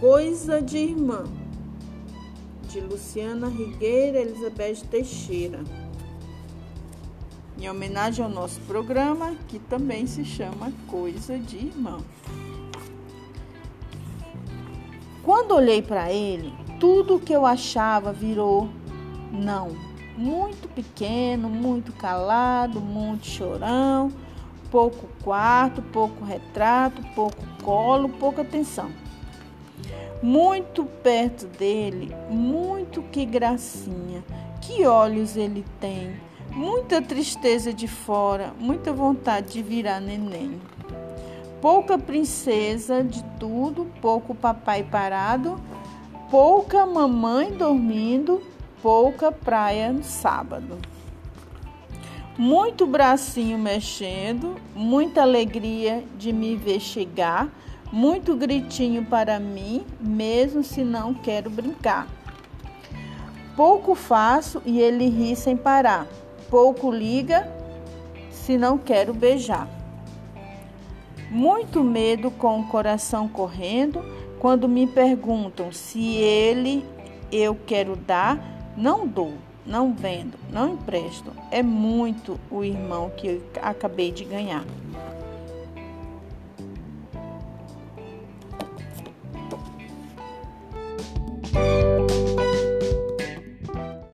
Coisa de Irmã, de Luciana Rigueira Elizabeth Teixeira. Em homenagem ao nosso programa, que também se chama Coisa de Irmã. Quando olhei para ele, tudo que eu achava virou não. Muito pequeno, muito calado, muito chorão, pouco quarto, pouco retrato, pouco colo, pouca atenção. Muito perto dele, muito que gracinha, que olhos ele tem, muita tristeza de fora, muita vontade de virar neném. Pouca princesa de tudo, pouco papai parado, pouca mamãe dormindo, pouca praia no sábado. Muito bracinho mexendo, muita alegria de me ver chegar, muito gritinho para mim, mesmo se não quero brincar. Pouco faço e ele ri sem parar, pouco liga se não quero beijar. Muito medo com o coração correndo quando me perguntam se ele eu quero dar, não dou, não vendo, não empresto. É muito o irmão que acabei de ganhar.